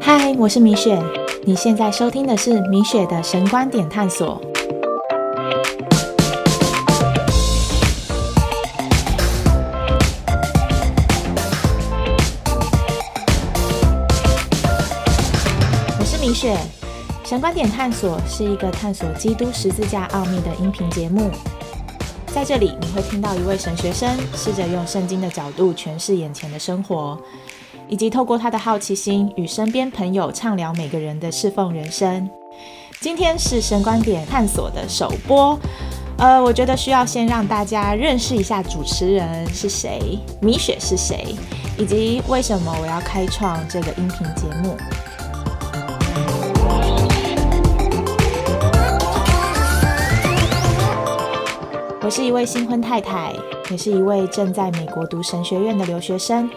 嗨，我是米雪，你现在收听的是米雪的神观点探索。我是米雪，神观点探索是一个探索基督十字架奥秘的音频节目。在这里，你会听到一位神学生试着用圣经的角度诠释眼前的生活，以及透过他的好奇心与身边朋友畅聊每个人的侍奉人生。今天是神观点探索的首播，呃，我觉得需要先让大家认识一下主持人是谁，米雪是谁，以及为什么我要开创这个音频节目。我是一位新婚太太，也是一位正在美国读神学院的留学生。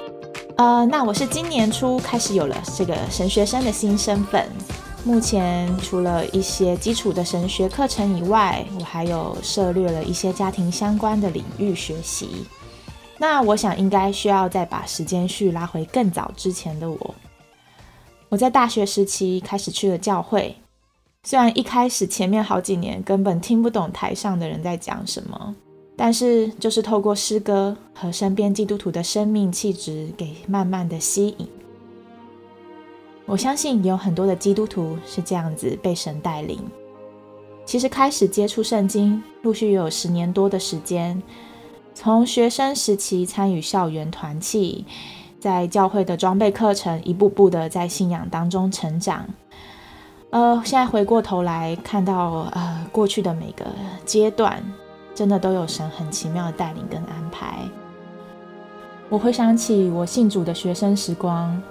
呃，那我是今年初开始有了这个神学生的新身份。目前除了一些基础的神学课程以外，我还有涉略了一些家庭相关的领域学习。那我想应该需要再把时间序拉回更早之前的我。我在大学时期开始去了教会。虽然一开始前面好几年根本听不懂台上的人在讲什么，但是就是透过诗歌和身边基督徒的生命气质，给慢慢的吸引。我相信有很多的基督徒是这样子被神带领。其实开始接触圣经，陆续有十年多的时间，从学生时期参与校园团契，在教会的装备课程，一步步的在信仰当中成长。呃，现在回过头来看到，呃，过去的每个阶段，真的都有神很奇妙的带领跟安排。我回想起我信主的学生时光，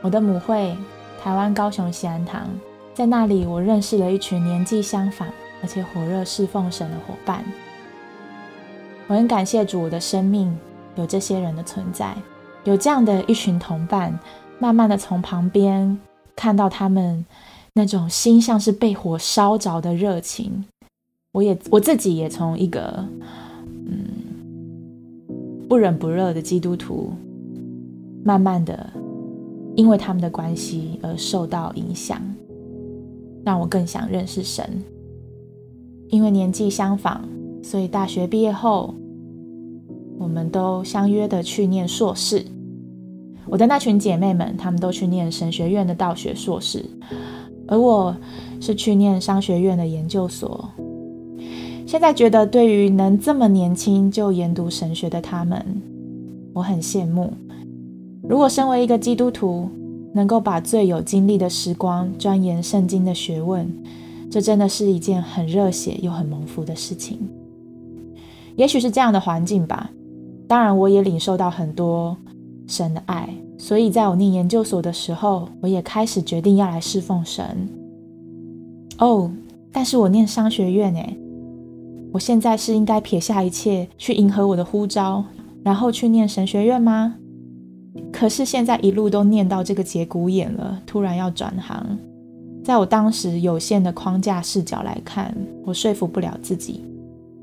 我的母会台湾高雄西安堂，在那里我认识了一群年纪相仿而且火热侍奉神的伙伴。我很感谢主，我的生命有这些人的存在，有这样的一群同伴，慢慢的从旁边看到他们。那种心像是被火烧着的热情，我也我自己也从一个嗯不冷不热的基督徒，慢慢的因为他们的关系而受到影响，让我更想认识神。因为年纪相仿，所以大学毕业后，我们都相约的去念硕士。我的那群姐妹们，她们都去念神学院的道学硕士。而我是去念商学院的研究所，现在觉得对于能这么年轻就研读神学的他们，我很羡慕。如果身为一个基督徒，能够把最有精力的时光钻研圣经的学问，这真的是一件很热血又很蒙福的事情。也许是这样的环境吧，当然我也领受到很多神的爱。所以，在我念研究所的时候，我也开始决定要来侍奉神。哦，但是我念商学院诶，我现在是应该撇下一切去迎合我的呼召，然后去念神学院吗？可是现在一路都念到这个节骨眼了，突然要转行，在我当时有限的框架视角来看，我说服不了自己，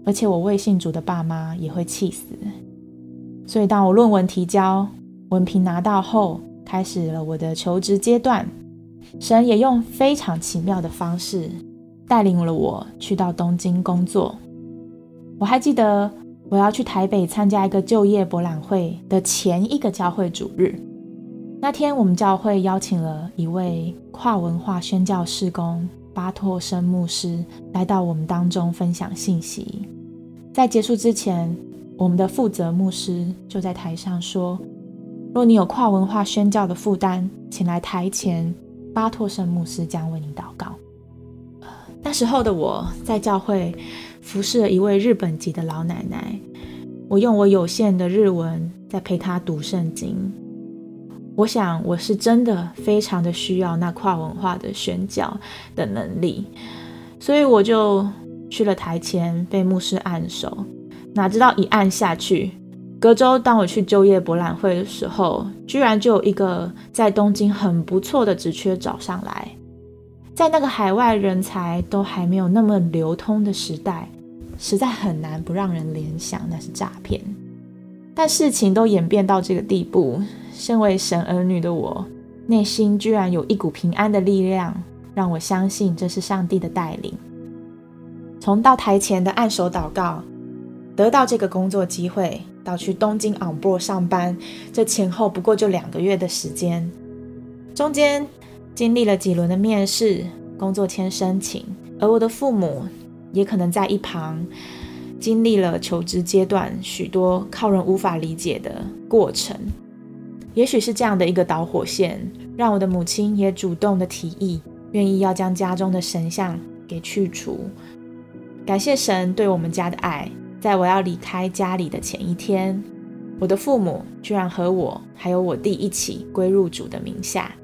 而且我未信主的爸妈也会气死。所以，当我论文提交。文凭拿到后，开始了我的求职阶段。神也用非常奇妙的方式带领了我去到东京工作。我还记得我要去台北参加一个就业博览会的前一个教会主日，那天我们教会邀请了一位跨文化宣教士工巴托生牧师来到我们当中分享信息。在结束之前，我们的负责牧师就在台上说。若你有跨文化宣教的负担，请来台前，巴托圣牧师将为你祷告。那时候的我在教会服侍了一位日本籍的老奶奶，我用我有限的日文在陪她读圣经。我想我是真的非常的需要那跨文化的宣教的能力，所以我就去了台前被牧师按手，哪知道一按下去。隔周，当我去就业博览会的时候，居然就有一个在东京很不错的职缺找上来。在那个海外人才都还没有那么流通的时代，实在很难不让人联想那是诈骗。但事情都演变到这个地步，身为神儿女的我，内心居然有一股平安的力量，让我相信这是上帝的带领。从到台前的按手祷告，得到这个工作机会，到去东京 on board 上班，这前后不过就两个月的时间，中间经历了几轮的面试、工作签申请，而我的父母也可能在一旁经历了求职阶段许多靠人无法理解的过程。也许是这样的一个导火线，让我的母亲也主动的提议，愿意要将家中的神像给去除。感谢神对我们家的爱，在我要离开家里的前一天，我的父母居然和我还有我弟一起归入主的名下。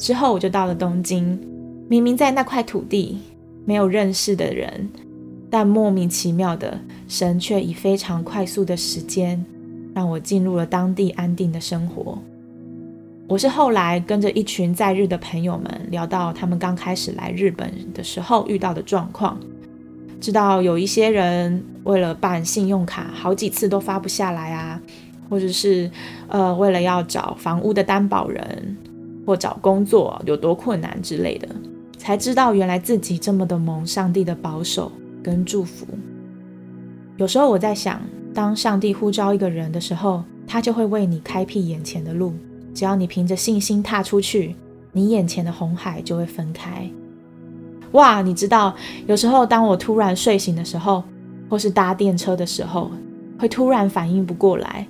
之后我就到了东京，明明在那块土地没有认识的人，但莫名其妙的神却以非常快速的时间，让我进入了当地安定的生活。我是后来跟着一群在日的朋友们聊到他们刚开始来日本的时候遇到的状况。知道有一些人为了办信用卡，好几次都发不下来啊，或者是呃为了要找房屋的担保人或找工作有多困难之类的，才知道原来自己这么的蒙上帝的保守跟祝福。有时候我在想，当上帝呼召一个人的时候，他就会为你开辟眼前的路，只要你凭着信心踏出去，你眼前的红海就会分开。哇，你知道，有时候当我突然睡醒的时候，或是搭电车的时候，会突然反应不过来。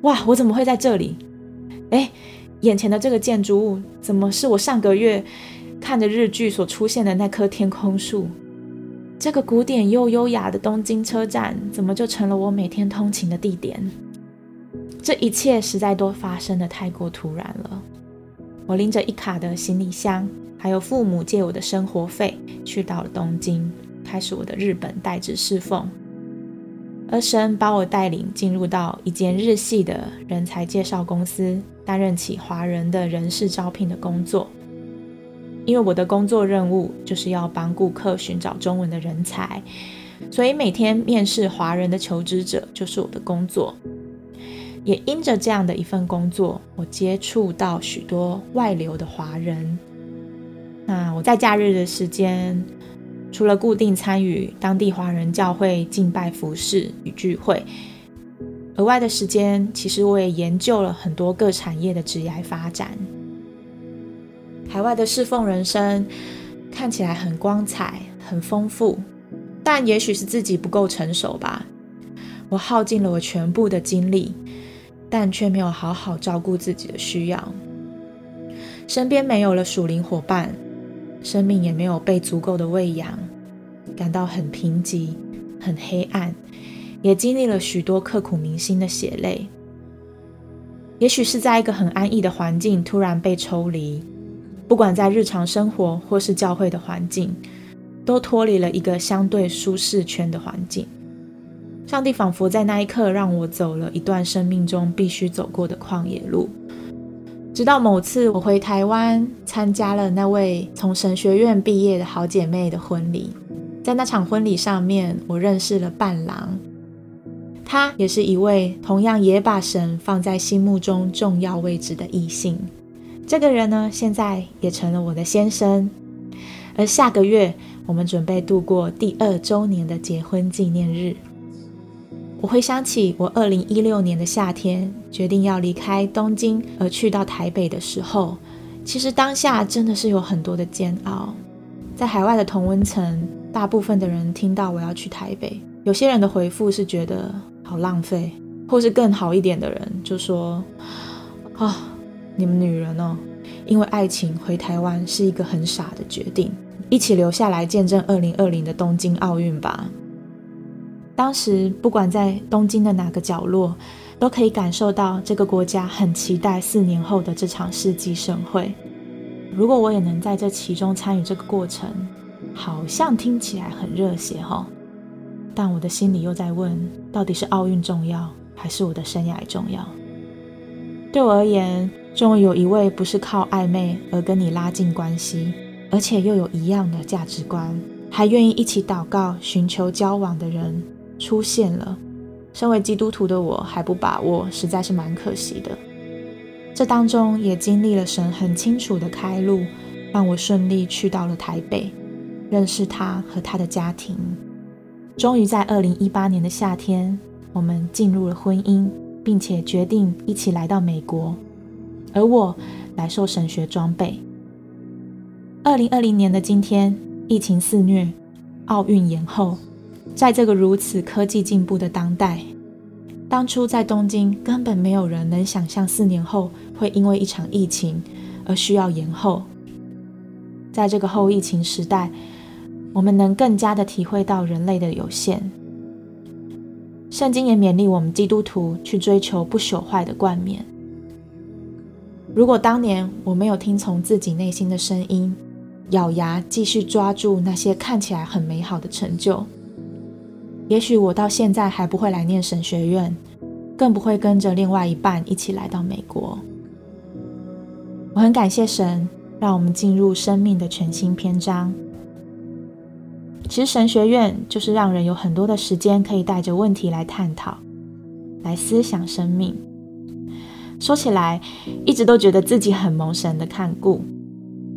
哇，我怎么会在这里？哎，眼前的这个建筑物，怎么是我上个月看着日剧所出现的那棵天空树？这个古典又优雅的东京车站，怎么就成了我每天通勤的地点？这一切实在都发生的太过突然了。我拎着一卡的行李箱。还有父母借我的生活费，去到了东京，开始我的日本代职侍奉。而神把我带领进入到一间日系的人才介绍公司，担任起华人的人事招聘的工作。因为我的工作任务就是要帮顾客寻找中文的人才，所以每天面试华人的求职者就是我的工作。也因着这样的一份工作，我接触到许多外流的华人。那我在假日的时间，除了固定参与当地华人教会敬拜服饰与聚会，额外的时间，其实我也研究了很多各产业的职业发展。海外的侍奉人生看起来很光彩、很丰富，但也许是自己不够成熟吧。我耗尽了我全部的精力，但却没有好好照顾自己的需要，身边没有了属灵伙伴。生命也没有被足够的喂养，感到很贫瘠、很黑暗，也经历了许多刻骨铭心的血泪。也许是在一个很安逸的环境突然被抽离，不管在日常生活或是教会的环境，都脱离了一个相对舒适圈的环境。上帝仿佛在那一刻让我走了一段生命中必须走过的旷野路。直到某次我回台湾参加了那位从神学院毕业的好姐妹的婚礼，在那场婚礼上面，我认识了伴郎，他也是一位同样也把神放在心目中重要位置的异性。这个人呢，现在也成了我的先生，而下个月我们准备度过第二周年的结婚纪念日。我回想起我二零一六年的夏天决定要离开东京而去到台北的时候，其实当下真的是有很多的煎熬。在海外的同温层，大部分的人听到我要去台北，有些人的回复是觉得好浪费，或是更好一点的人就说：“啊，你们女人哦，因为爱情回台湾是一个很傻的决定，一起留下来见证二零二零的东京奥运吧。”当时，不管在东京的哪个角落，都可以感受到这个国家很期待四年后的这场世纪盛会。如果我也能在这其中参与这个过程，好像听起来很热血哈。但我的心里又在问：到底是奥运重要，还是我的生涯重要？对我而言，终于有一位不是靠暧昧而跟你拉近关系，而且又有一样的价值观，还愿意一起祷告、寻求交往的人。出现了，身为基督徒的我还不把握，实在是蛮可惜的。这当中也经历了神很清楚的开路，让我顺利去到了台北，认识他和他的家庭。终于在二零一八年的夏天，我们进入了婚姻，并且决定一起来到美国，而我来受神学装备。二零二零年的今天，疫情肆虐，奥运延后，在这个如此科技进步的当代，当初在东京根本没有人能想象四年后会因为一场疫情而需要延后。在这个后疫情时代。我们能更加的体会到人类的有限。圣经也勉励我们基督徒去追求不朽坏的冠冕。如果当年我没有听从自己内心的声音，咬牙继续抓住那些看起来很美好的成就，也许我到现在还不会来念神学院，更不会跟着另外一半一起来到美国。我很感谢神，让我们进入生命的全新篇章。其实神学院就是让人有很多的时间可以带着问题来探讨，来思想生命。说起来，一直都觉得自己很蒙神的看顾。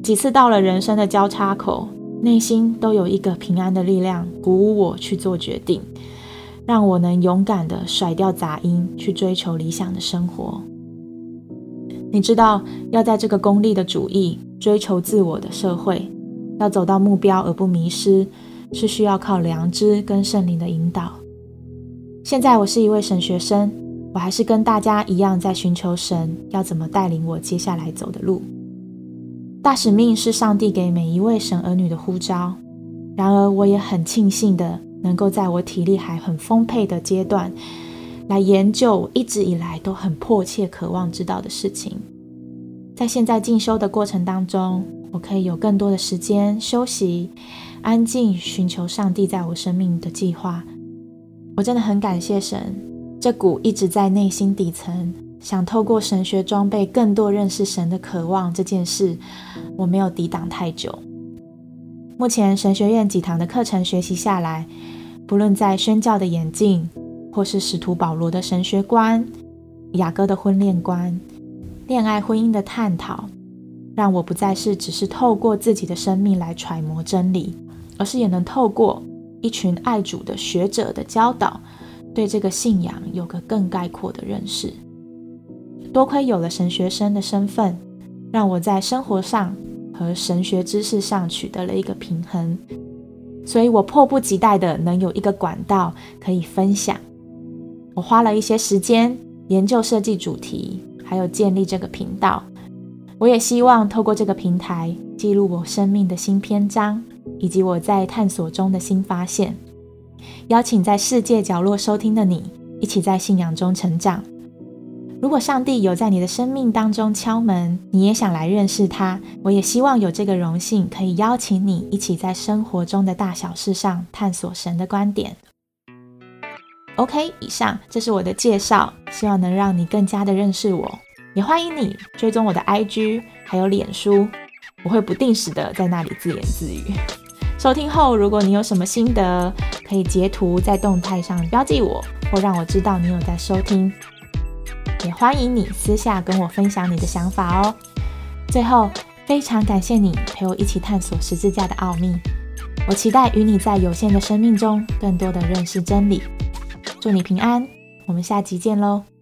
几次到了人生的交叉口，内心都有一个平安的力量鼓舞我去做决定，让我能勇敢的甩掉杂音，去追求理想的生活。你知道，要在这个功利的主义、追求自我的社会，要走到目标而不迷失。是需要靠良知跟圣灵的引导。现在我是一位神学生，我还是跟大家一样在寻求神要怎么带领我接下来走的路。大使命是上帝给每一位神儿女的呼召。然而，我也很庆幸的能够在我体力还很丰沛的阶段，来研究一直以来都很迫切渴望知道的事情。在现在进修的过程当中，我可以有更多的时间休息。安静寻求上帝在我生命的计划，我真的很感谢神。这股一直在内心底层想透过神学装备更多认识神的渴望这件事，我没有抵挡太久。目前神学院几堂的课程学习下来，不论在宣教的演进，或是使徒保罗的神学观、雅各的婚恋观、恋爱婚姻的探讨，让我不再是只是透过自己的生命来揣摩真理。而是也能透过一群爱主的学者的教导，对这个信仰有个更概括的认识。多亏有了神学生的身份，让我在生活上和神学知识上取得了一个平衡，所以我迫不及待的能有一个管道可以分享。我花了一些时间研究设计主题，还有建立这个频道。我也希望透过这个平台记录我生命的新篇章。以及我在探索中的新发现，邀请在世界角落收听的你，一起在信仰中成长。如果上帝有在你的生命当中敲门，你也想来认识他，我也希望有这个荣幸，可以邀请你一起在生活中的大小事上探索神的观点。OK，以上这是我的介绍，希望能让你更加的认识我。也欢迎你追踪我的 IG，还有脸书，我会不定时的在那里自言自语。收听后，如果你有什么心得，可以截图在动态上标记我，或让我知道你有在收听。也欢迎你私下跟我分享你的想法哦。最后，非常感谢你陪我一起探索十字架的奥秘。我期待与你在有限的生命中更多的认识真理。祝你平安，我们下集见喽。